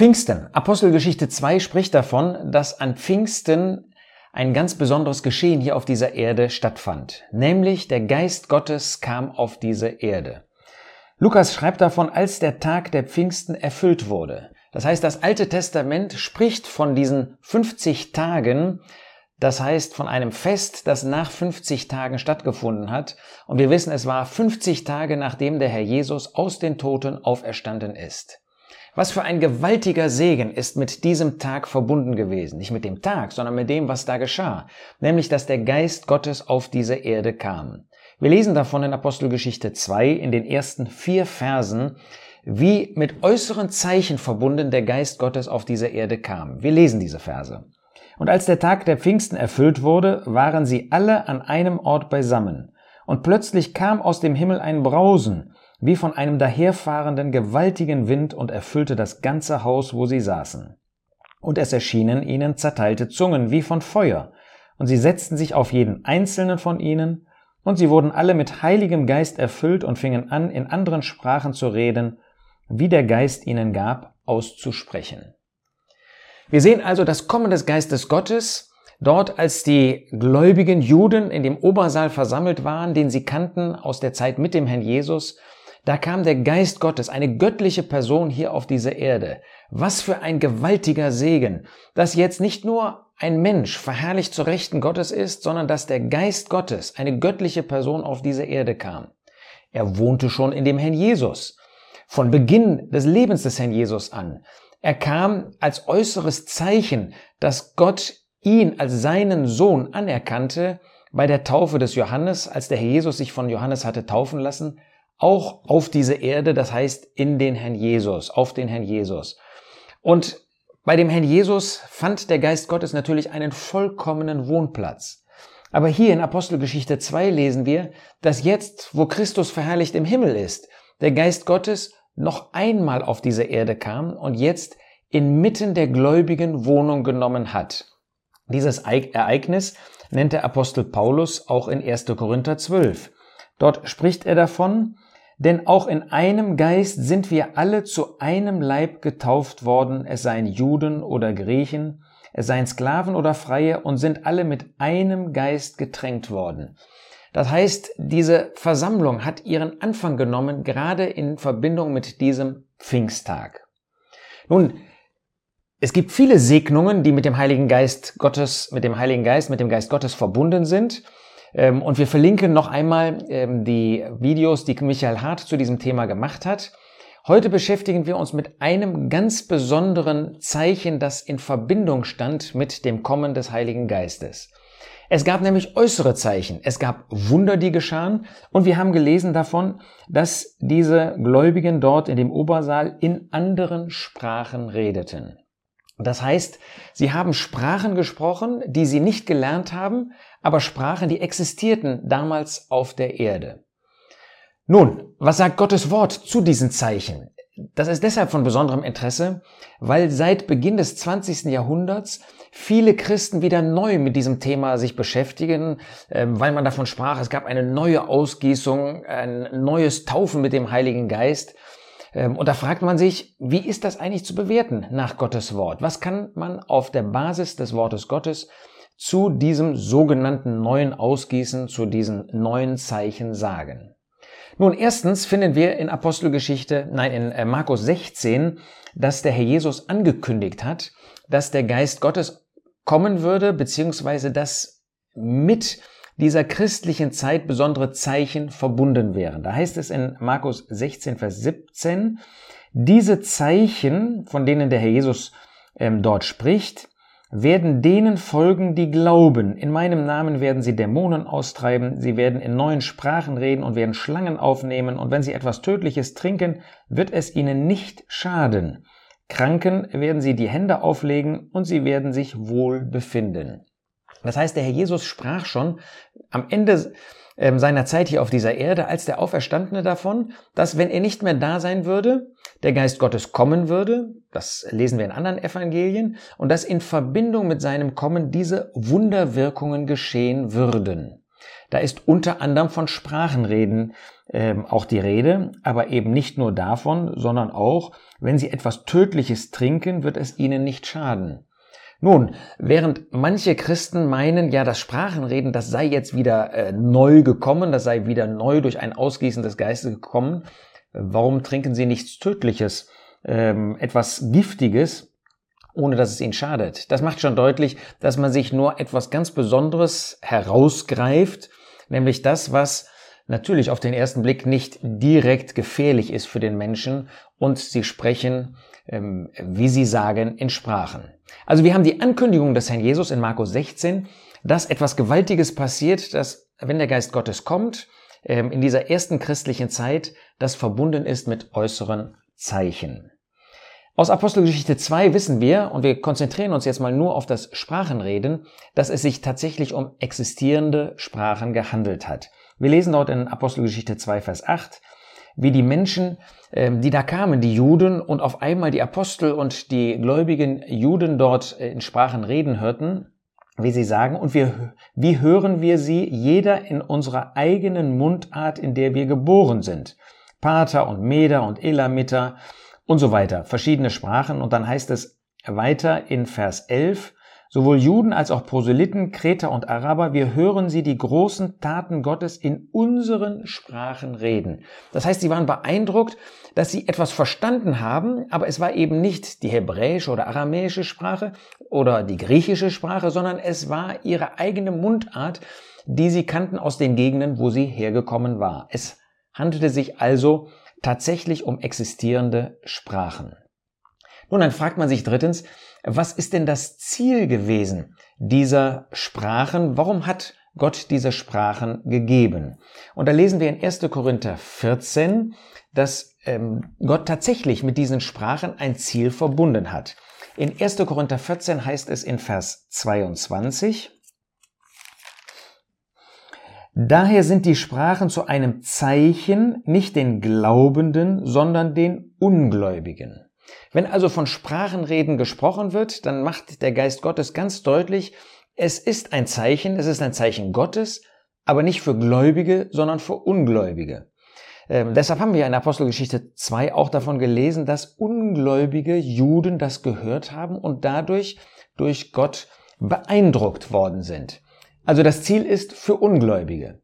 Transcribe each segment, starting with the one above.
Pfingsten. Apostelgeschichte 2 spricht davon, dass an Pfingsten ein ganz besonderes Geschehen hier auf dieser Erde stattfand. Nämlich der Geist Gottes kam auf diese Erde. Lukas schreibt davon, als der Tag der Pfingsten erfüllt wurde. Das heißt, das Alte Testament spricht von diesen 50 Tagen, das heißt von einem Fest, das nach 50 Tagen stattgefunden hat. Und wir wissen, es war 50 Tage, nachdem der Herr Jesus aus den Toten auferstanden ist. Was für ein gewaltiger Segen ist mit diesem Tag verbunden gewesen. Nicht mit dem Tag, sondern mit dem, was da geschah. Nämlich, dass der Geist Gottes auf diese Erde kam. Wir lesen davon in Apostelgeschichte 2 in den ersten vier Versen, wie mit äußeren Zeichen verbunden der Geist Gottes auf diese Erde kam. Wir lesen diese Verse. Und als der Tag der Pfingsten erfüllt wurde, waren sie alle an einem Ort beisammen. Und plötzlich kam aus dem Himmel ein Brausen, wie von einem daherfahrenden gewaltigen Wind und erfüllte das ganze Haus, wo sie saßen. Und es erschienen ihnen zerteilte Zungen wie von Feuer, und sie setzten sich auf jeden einzelnen von ihnen, und sie wurden alle mit heiligem Geist erfüllt und fingen an, in anderen Sprachen zu reden, wie der Geist ihnen gab, auszusprechen. Wir sehen also das Kommen des Geistes Gottes, dort als die gläubigen Juden in dem Obersaal versammelt waren, den sie kannten aus der Zeit mit dem Herrn Jesus, da kam der Geist Gottes, eine göttliche Person hier auf diese Erde. Was für ein gewaltiger Segen, dass jetzt nicht nur ein Mensch verherrlicht zur Rechten Gottes ist, sondern dass der Geist Gottes, eine göttliche Person auf diese Erde kam. Er wohnte schon in dem Herrn Jesus. Von Beginn des Lebens des Herrn Jesus an. Er kam als äußeres Zeichen, dass Gott ihn als seinen Sohn anerkannte bei der Taufe des Johannes, als der Herr Jesus sich von Johannes hatte taufen lassen, auch auf diese Erde, das heißt in den Herrn Jesus, auf den Herrn Jesus. Und bei dem Herrn Jesus fand der Geist Gottes natürlich einen vollkommenen Wohnplatz. Aber hier in Apostelgeschichte 2 lesen wir, dass jetzt, wo Christus verherrlicht im Himmel ist, der Geist Gottes noch einmal auf diese Erde kam und jetzt inmitten der Gläubigen Wohnung genommen hat. Dieses Ereignis nennt der Apostel Paulus auch in 1. Korinther 12. Dort spricht er davon, denn auch in einem Geist sind wir alle zu einem Leib getauft worden, es seien Juden oder Griechen, es seien Sklaven oder Freie und sind alle mit einem Geist getränkt worden. Das heißt, diese Versammlung hat ihren Anfang genommen, gerade in Verbindung mit diesem Pfingsttag. Nun, es gibt viele Segnungen, die mit dem Heiligen Geist Gottes, mit dem Heiligen Geist, mit dem Geist Gottes verbunden sind. Ähm, und wir verlinken noch einmal ähm, die Videos, die Michael Hart zu diesem Thema gemacht hat. Heute beschäftigen wir uns mit einem ganz besonderen Zeichen, das in Verbindung stand mit dem Kommen des Heiligen Geistes. Es gab nämlich äußere Zeichen, es gab Wunder, die geschahen, und wir haben gelesen davon, dass diese Gläubigen dort in dem Obersaal in anderen Sprachen redeten. Das heißt, sie haben Sprachen gesprochen, die sie nicht gelernt haben, aber Sprachen, die existierten damals auf der Erde. Nun, was sagt Gottes Wort zu diesen Zeichen? Das ist deshalb von besonderem Interesse, weil seit Beginn des 20. Jahrhunderts viele Christen wieder neu mit diesem Thema sich beschäftigen, ähm, weil man davon sprach, es gab eine neue Ausgießung, ein neues Taufen mit dem Heiligen Geist. Ähm, und da fragt man sich, wie ist das eigentlich zu bewerten nach Gottes Wort? Was kann man auf der Basis des Wortes Gottes zu diesem sogenannten neuen Ausgießen, zu diesen neuen Zeichen sagen? Nun, erstens finden wir in Apostelgeschichte, nein, in äh, Markus 16, dass der Herr Jesus angekündigt hat, dass der Geist Gottes kommen würde, beziehungsweise dass mit dieser christlichen Zeit besondere Zeichen verbunden wären. Da heißt es in Markus 16, Vers 17, diese Zeichen, von denen der Herr Jesus ähm, dort spricht, werden denen folgen, die glauben. In meinem Namen werden sie Dämonen austreiben, sie werden in neuen Sprachen reden und werden Schlangen aufnehmen, und wenn sie etwas Tödliches trinken, wird es ihnen nicht schaden. Kranken werden sie die Hände auflegen und sie werden sich wohl befinden. Das heißt, der Herr Jesus sprach schon am Ende ähm, seiner Zeit hier auf dieser Erde als der Auferstandene davon, dass wenn er nicht mehr da sein würde, der Geist Gottes kommen würde, das lesen wir in anderen Evangelien, und dass in Verbindung mit seinem Kommen diese Wunderwirkungen geschehen würden. Da ist unter anderem von Sprachenreden ähm, auch die Rede, aber eben nicht nur davon, sondern auch, wenn sie etwas Tödliches trinken, wird es ihnen nicht schaden. Nun, während manche Christen meinen, ja, das Sprachenreden, das sei jetzt wieder äh, neu gekommen, das sei wieder neu durch ein Ausgießen des Geistes gekommen, warum trinken sie nichts Tödliches, ähm, etwas Giftiges, ohne dass es ihnen schadet? Das macht schon deutlich, dass man sich nur etwas ganz Besonderes herausgreift, nämlich das, was natürlich auf den ersten Blick nicht direkt gefährlich ist für den Menschen und sie sprechen, ähm, wie sie sagen, in Sprachen. Also wir haben die Ankündigung des Herrn Jesus in Markus 16, dass etwas Gewaltiges passiert, dass wenn der Geist Gottes kommt, ähm, in dieser ersten christlichen Zeit, das verbunden ist mit äußeren Zeichen. Aus Apostelgeschichte 2 wissen wir, und wir konzentrieren uns jetzt mal nur auf das Sprachenreden, dass es sich tatsächlich um existierende Sprachen gehandelt hat. Wir lesen dort in Apostelgeschichte 2, Vers 8, wie die Menschen, ähm, die da kamen, die Juden, und auf einmal die Apostel und die gläubigen Juden dort äh, in Sprachen reden hörten, wie sie sagen, und wir, wie hören wir sie, jeder in unserer eigenen Mundart, in der wir geboren sind. Pater und Meder und Elamiter und so weiter, verschiedene Sprachen. Und dann heißt es weiter in Vers 11, Sowohl Juden als auch Proselyten, Kreter und Araber, wir hören sie die großen Taten Gottes in unseren Sprachen reden. Das heißt, sie waren beeindruckt, dass sie etwas verstanden haben, aber es war eben nicht die hebräische oder aramäische Sprache oder die griechische Sprache, sondern es war ihre eigene Mundart, die sie kannten aus den Gegenden, wo sie hergekommen war. Es handelte sich also tatsächlich um existierende Sprachen. Nun, dann fragt man sich drittens, was ist denn das Ziel gewesen dieser Sprachen? Warum hat Gott diese Sprachen gegeben? Und da lesen wir in 1. Korinther 14, dass ähm, Gott tatsächlich mit diesen Sprachen ein Ziel verbunden hat. In 1. Korinther 14 heißt es in Vers 22, Daher sind die Sprachen zu einem Zeichen nicht den Glaubenden, sondern den Ungläubigen. Wenn also von Sprachenreden gesprochen wird, dann macht der Geist Gottes ganz deutlich, es ist ein Zeichen, es ist ein Zeichen Gottes, aber nicht für Gläubige, sondern für Ungläubige. Ähm, deshalb haben wir in Apostelgeschichte 2 auch davon gelesen, dass ungläubige Juden das gehört haben und dadurch durch Gott beeindruckt worden sind. Also das Ziel ist für Ungläubige.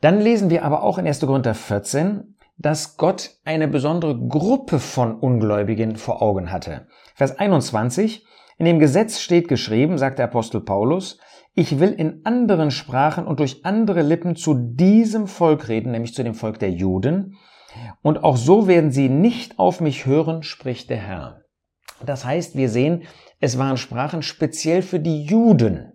Dann lesen wir aber auch in 1. Korinther 14, dass Gott eine besondere Gruppe von Ungläubigen vor Augen hatte. Vers 21, in dem Gesetz steht geschrieben, sagt der Apostel Paulus, ich will in anderen Sprachen und durch andere Lippen zu diesem Volk reden, nämlich zu dem Volk der Juden, und auch so werden sie nicht auf mich hören, spricht der Herr. Das heißt, wir sehen, es waren Sprachen speziell für die Juden.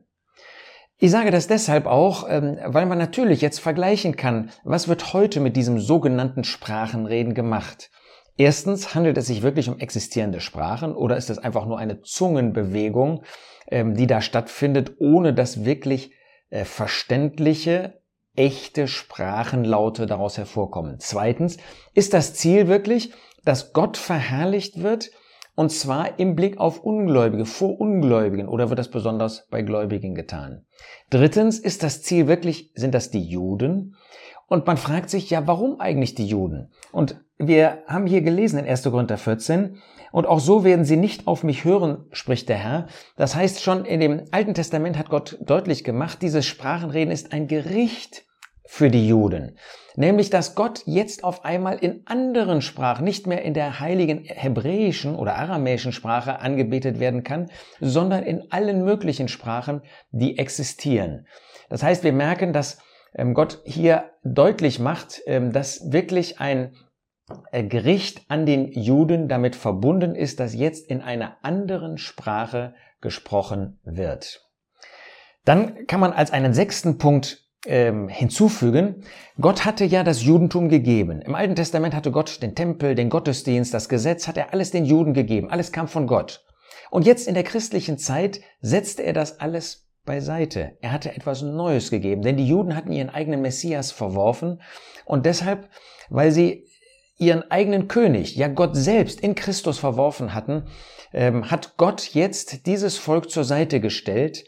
Ich sage das deshalb auch, ähm, weil man natürlich jetzt vergleichen kann, was wird heute mit diesem sogenannten Sprachenreden gemacht. Erstens, handelt es sich wirklich um existierende Sprachen oder ist es einfach nur eine Zungenbewegung, ähm, die da stattfindet, ohne dass wirklich äh, verständliche, echte Sprachenlaute daraus hervorkommen? Zweitens, ist das Ziel wirklich, dass Gott verherrlicht wird und zwar im Blick auf Ungläubige, vor Ungläubigen oder wird das besonders bei Gläubigen getan? Drittens, ist das Ziel wirklich, sind das die Juden? Und man fragt sich, ja, warum eigentlich die Juden? Und wir haben hier gelesen in 1. Korinther 14, und auch so werden sie nicht auf mich hören, spricht der Herr. Das heißt, schon in dem Alten Testament hat Gott deutlich gemacht, dieses Sprachenreden ist ein Gericht für die Juden. Nämlich, dass Gott jetzt auf einmal in anderen Sprachen, nicht mehr in der heiligen hebräischen oder aramäischen Sprache angebetet werden kann, sondern in allen möglichen Sprachen, die existieren. Das heißt, wir merken, dass ähm, Gott hier deutlich macht, ähm, dass wirklich ein äh, Gericht an den Juden damit verbunden ist, dass jetzt in einer anderen Sprache gesprochen wird. Dann kann man als einen sechsten Punkt ähm, hinzufügen, Gott hatte ja das Judentum gegeben. Im Alten Testament hatte Gott den Tempel, den Gottesdienst, das Gesetz, hat er alles den Juden gegeben. Alles kam von Gott. Und jetzt in der christlichen Zeit setzte er das alles beiseite. Er hatte etwas Neues gegeben, denn die Juden hatten ihren eigenen Messias verworfen und deshalb, weil sie ihren eigenen König, ja Gott selbst in Christus verworfen hatten, ähm, hat Gott jetzt dieses Volk zur Seite gestellt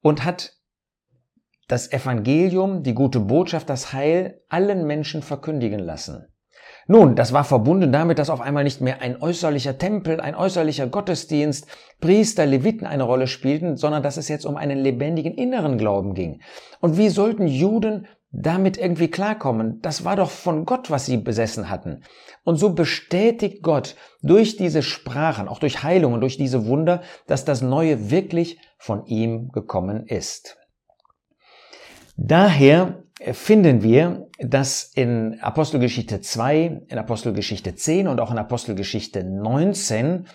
und hat das Evangelium, die gute Botschaft, das Heil allen Menschen verkündigen lassen. Nun, das war verbunden damit, dass auf einmal nicht mehr ein äußerlicher Tempel, ein äußerlicher Gottesdienst, Priester, Leviten eine Rolle spielten, sondern dass es jetzt um einen lebendigen inneren Glauben ging. Und wie sollten Juden damit irgendwie klarkommen? Das war doch von Gott, was sie besessen hatten. Und so bestätigt Gott durch diese Sprachen, auch durch Heilungen, durch diese Wunder, dass das Neue wirklich von ihm gekommen ist. Daher finden wir, dass in Apostelgeschichte 2, in Apostelgeschichte 10 und auch in Apostelgeschichte 19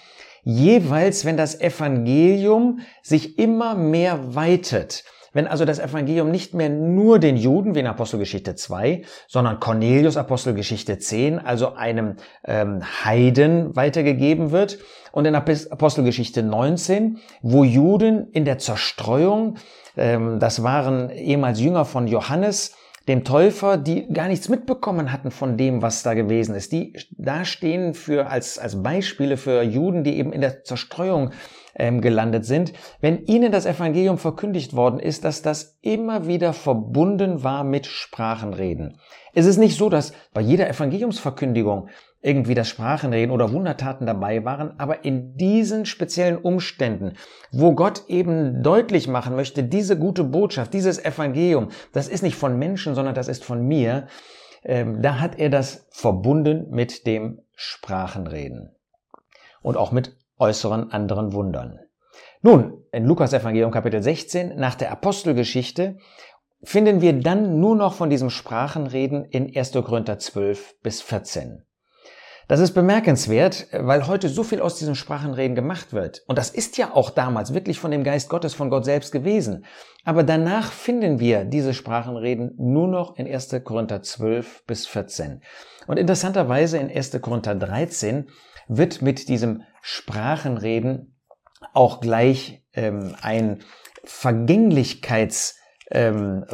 jeweils, wenn das Evangelium sich immer mehr weitet, wenn also das Evangelium nicht mehr nur den Juden, wie in Apostelgeschichte 2, sondern Cornelius Apostelgeschichte 10, also einem ähm, Heiden weitergegeben wird, und in Apostelgeschichte 19, wo Juden in der Zerstreuung, das waren ehemals Jünger von Johannes, dem Täufer, die gar nichts mitbekommen hatten von dem, was da gewesen ist. Die da stehen für, als, als Beispiele für Juden, die eben in der Zerstreuung ähm, gelandet sind. Wenn ihnen das Evangelium verkündigt worden ist, dass das immer wieder verbunden war mit Sprachenreden. Es ist nicht so, dass bei jeder Evangeliumsverkündigung irgendwie das Sprachenreden oder Wundertaten dabei waren, aber in diesen speziellen Umständen, wo Gott eben deutlich machen möchte, diese gute Botschaft, dieses Evangelium, das ist nicht von Menschen, sondern das ist von mir, ähm, da hat er das verbunden mit dem Sprachenreden und auch mit äußeren anderen Wundern. Nun, in Lukas Evangelium Kapitel 16, nach der Apostelgeschichte, finden wir dann nur noch von diesem Sprachenreden in 1. Korinther 12 bis 14. Das ist bemerkenswert, weil heute so viel aus diesen Sprachenreden gemacht wird. Und das ist ja auch damals wirklich von dem Geist Gottes, von Gott selbst gewesen. Aber danach finden wir diese Sprachenreden nur noch in 1. Korinther 12 bis 14. Und interessanterweise in 1. Korinther 13 wird mit diesem Sprachenreden auch gleich ähm, ein Vergänglichkeitswort ähm,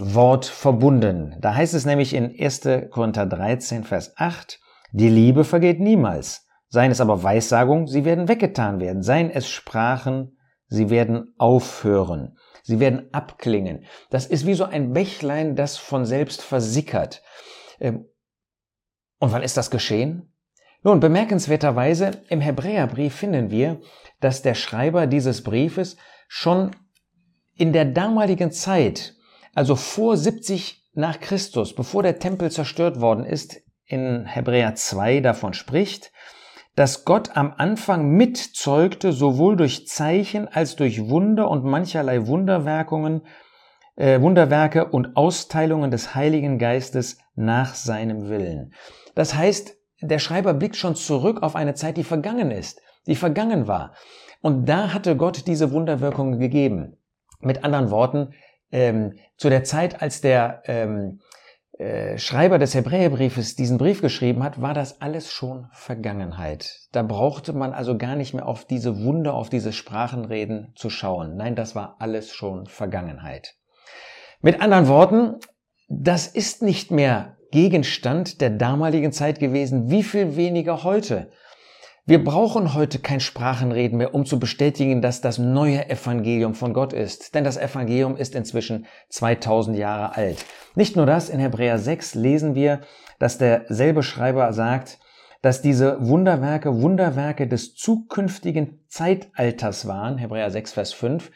verbunden. Da heißt es nämlich in 1. Korinther 13, Vers 8, die Liebe vergeht niemals. Seien es aber Weissagung, sie werden weggetan werden. Seien es Sprachen, sie werden aufhören. Sie werden abklingen. Das ist wie so ein Bächlein, das von selbst versickert. Ähm, und wann ist das geschehen? Nun, bemerkenswerterweise im Hebräerbrief finden wir, dass der Schreiber dieses Briefes schon in der damaligen Zeit, also vor 70 nach Christus, bevor der Tempel zerstört worden ist, in Hebräer 2 davon spricht, dass Gott am Anfang mitzeugte, sowohl durch Zeichen als durch Wunder und mancherlei Wunderwerkungen, äh, Wunderwerke und Austeilungen des Heiligen Geistes nach seinem Willen. Das heißt, der Schreiber blickt schon zurück auf eine Zeit, die vergangen ist, die vergangen war. Und da hatte Gott diese Wunderwirkungen gegeben. Mit anderen Worten, ähm, zu der Zeit, als der ähm, äh, Schreiber des Hebräerbriefes diesen Brief geschrieben hat, war das alles schon Vergangenheit. Da brauchte man also gar nicht mehr auf diese Wunder, auf diese Sprachenreden zu schauen. Nein, das war alles schon Vergangenheit. Mit anderen Worten, das ist nicht mehr Gegenstand der damaligen Zeit gewesen, wie viel weniger heute. Wir brauchen heute kein Sprachenreden mehr, um zu bestätigen, dass das neue Evangelium von Gott ist. Denn das Evangelium ist inzwischen 2000 Jahre alt. Nicht nur das, in Hebräer 6 lesen wir, dass derselbe Schreiber sagt, dass diese Wunderwerke Wunderwerke des zukünftigen Zeitalters waren, Hebräer 6, Vers 5,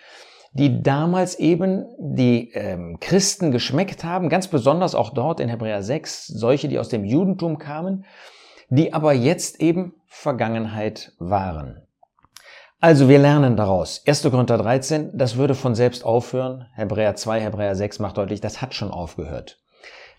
die damals eben die ähm, Christen geschmeckt haben, ganz besonders auch dort in Hebräer 6, solche, die aus dem Judentum kamen die aber jetzt eben Vergangenheit waren. Also wir lernen daraus. 1. Korinther 13, das würde von selbst aufhören. Hebräer 2, Hebräer 6 macht deutlich, das hat schon aufgehört.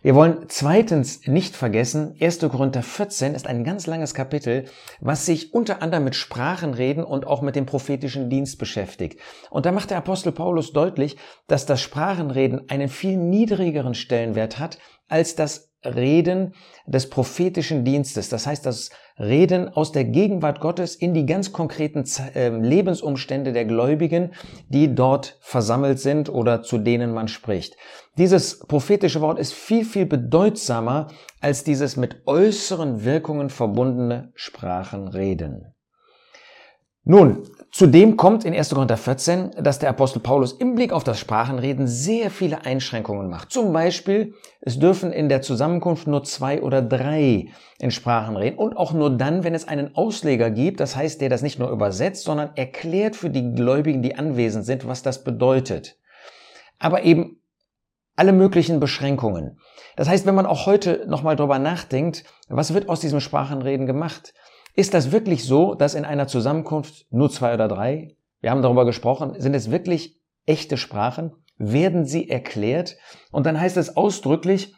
Wir wollen zweitens nicht vergessen, 1. Korinther 14 ist ein ganz langes Kapitel, was sich unter anderem mit Sprachenreden und auch mit dem prophetischen Dienst beschäftigt. Und da macht der Apostel Paulus deutlich, dass das Sprachenreden einen viel niedrigeren Stellenwert hat als das Reden des prophetischen Dienstes. Das heißt, das Reden aus der Gegenwart Gottes in die ganz konkreten ähm, Lebensumstände der Gläubigen, die dort versammelt sind oder zu denen man spricht. Dieses prophetische Wort ist viel, viel bedeutsamer als dieses mit äußeren Wirkungen verbundene Sprachenreden. Nun, zudem kommt in 1. Korinther 14, dass der Apostel Paulus im Blick auf das Sprachenreden sehr viele Einschränkungen macht. Zum Beispiel, es dürfen in der Zusammenkunft nur zwei oder drei in Sprachen reden und auch nur dann, wenn es einen Ausleger gibt, das heißt, der das nicht nur übersetzt, sondern erklärt für die Gläubigen, die anwesend sind, was das bedeutet. Aber eben alle möglichen Beschränkungen. Das heißt, wenn man auch heute nochmal drüber nachdenkt, was wird aus diesem Sprachenreden gemacht? Ist das wirklich so, dass in einer Zusammenkunft nur zwei oder drei, wir haben darüber gesprochen, sind es wirklich echte Sprachen? Werden sie erklärt? Und dann heißt es ausdrücklich,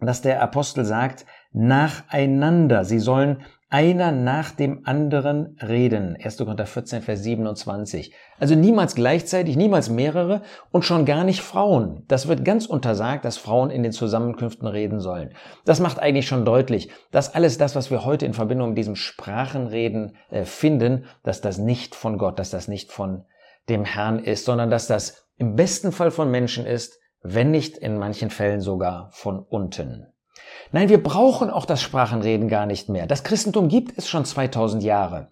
dass der Apostel sagt, nacheinander. Sie sollen einer nach dem anderen reden. 1. Korinther 14, Vers 27. Also niemals gleichzeitig, niemals mehrere und schon gar nicht Frauen. Das wird ganz untersagt, dass Frauen in den Zusammenkünften reden sollen. Das macht eigentlich schon deutlich, dass alles das, was wir heute in Verbindung mit diesem Sprachenreden äh, finden, dass das nicht von Gott, dass das nicht von dem Herrn ist, sondern dass das im besten Fall von Menschen ist, wenn nicht in manchen Fällen sogar von unten. Nein, wir brauchen auch das Sprachenreden gar nicht mehr. Das Christentum gibt es schon 2000 Jahre.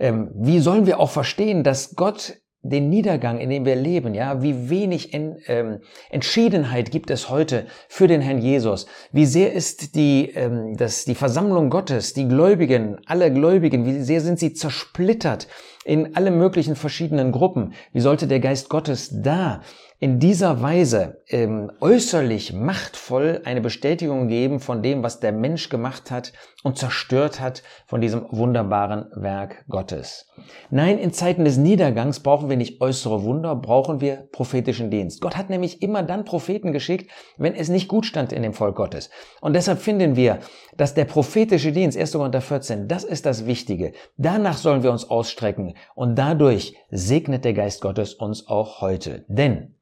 Ähm, wie sollen wir auch verstehen, dass Gott den Niedergang, in dem wir leben, ja, wie wenig in, ähm, Entschiedenheit gibt es heute für den Herrn Jesus. Wie sehr ist die, ähm, das, die Versammlung Gottes, die Gläubigen, alle Gläubigen, wie sehr sind sie zersplittert in alle möglichen verschiedenen Gruppen. Wie sollte der Geist Gottes da in dieser Weise ähm, äußerlich machtvoll eine Bestätigung geben von dem, was der Mensch gemacht hat und zerstört hat von diesem wunderbaren Werk Gottes. Nein, in Zeiten des Niedergangs brauchen wir nicht äußere Wunder, brauchen wir prophetischen Dienst. Gott hat nämlich immer dann Propheten geschickt, wenn es nicht gut stand in dem Volk Gottes. Und deshalb finden wir, dass der prophetische Dienst, 1. Korinther 14, das ist das Wichtige. Danach sollen wir uns ausstrecken und dadurch segnet der Geist Gottes uns auch heute. Denn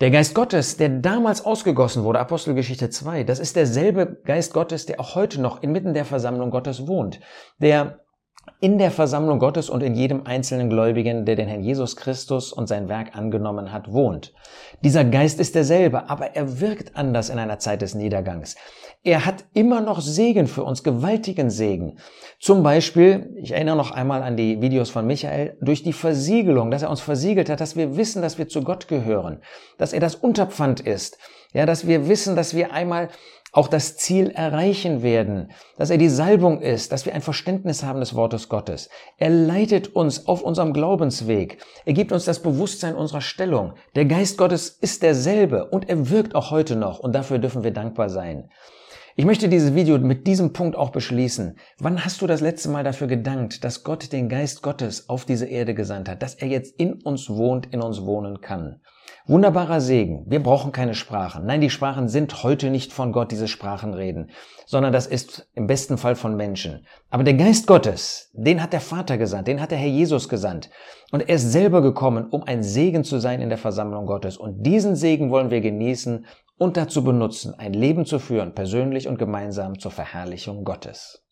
der Geist Gottes, der damals ausgegossen wurde, Apostelgeschichte 2, das ist derselbe Geist Gottes, der auch heute noch inmitten der Versammlung Gottes wohnt, der in der Versammlung Gottes und in jedem einzelnen Gläubigen, der den Herrn Jesus Christus und sein Werk angenommen hat, wohnt. Dieser Geist ist derselbe, aber er wirkt anders in einer Zeit des Niedergangs. Er hat immer noch Segen für uns, gewaltigen Segen. Zum Beispiel, ich erinnere noch einmal an die Videos von Michael, durch die Versiegelung, dass er uns versiegelt hat, dass wir wissen, dass wir zu Gott gehören, dass er das Unterpfand ist, ja, dass wir wissen, dass wir einmal auch das Ziel erreichen werden, dass er die Salbung ist, dass wir ein Verständnis haben des Wortes Gottes. Er leitet uns auf unserem Glaubensweg. Er gibt uns das Bewusstsein unserer Stellung. Der Geist Gottes ist derselbe und er wirkt auch heute noch und dafür dürfen wir dankbar sein. Ich möchte dieses Video mit diesem Punkt auch beschließen. Wann hast du das letzte Mal dafür gedankt, dass Gott den Geist Gottes auf diese Erde gesandt hat, dass er jetzt in uns wohnt, in uns wohnen kann? Wunderbarer Segen. Wir brauchen keine Sprachen. Nein, die Sprachen sind heute nicht von Gott, diese Sprachen reden, sondern das ist im besten Fall von Menschen. Aber der Geist Gottes, den hat der Vater gesandt, den hat der Herr Jesus gesandt. Und er ist selber gekommen, um ein Segen zu sein in der Versammlung Gottes. Und diesen Segen wollen wir genießen und dazu benutzen, ein Leben zu führen, persönlich und gemeinsam zur Verherrlichung Gottes.